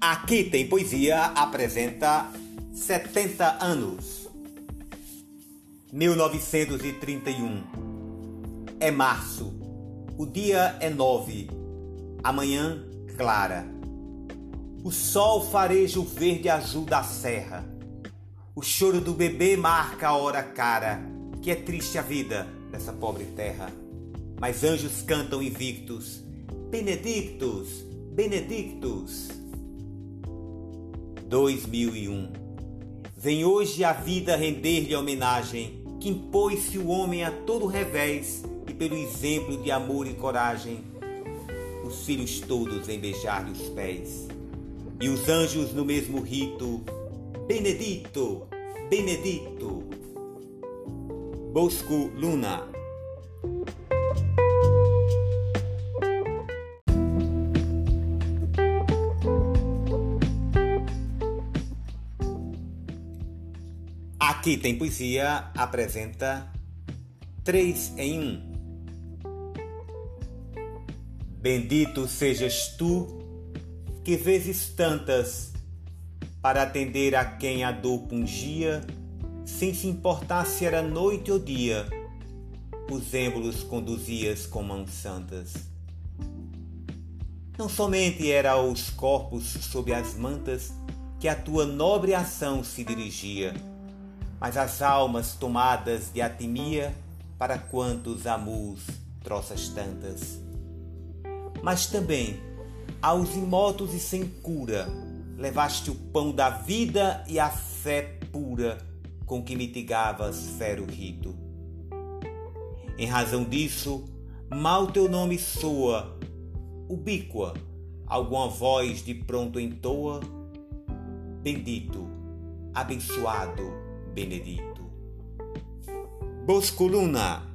Aqui tem poesia apresenta 70 anos. 1931. É março. O dia é nove. Amanhã clara. O sol fareja o verde azul da serra. O choro do bebê marca a hora cara, que é triste a vida dessa pobre terra. Mas anjos cantam invictos. Benedictus, Benedictus. 2001. Vem hoje a vida render-lhe homenagem, que impôs-se o homem a todo revés e pelo exemplo de amor e coragem, os filhos todos em beijar-lhe os pés. E os anjos no mesmo rito, Benedito, Benedito. Bosco Luna. Aqui tem poesia apresenta três em um. Bendito sejas tu, que vezes tantas, para atender a quem a dor pungia, sem se importar se era noite ou dia, os êmbolos conduzias com mãos santas. Não somente era aos corpos sob as mantas que a tua nobre ação se dirigia, mas as almas tomadas de atimia para quantos amus troças tantas. Mas também aos imotos e sem cura levaste o pão da vida e a fé pura com que mitigavas fero rito. Em razão disso, mal teu nome soa, ubíqua, alguma voz de pronto entoa, bendito, abençoado, Benedito. Boscoluna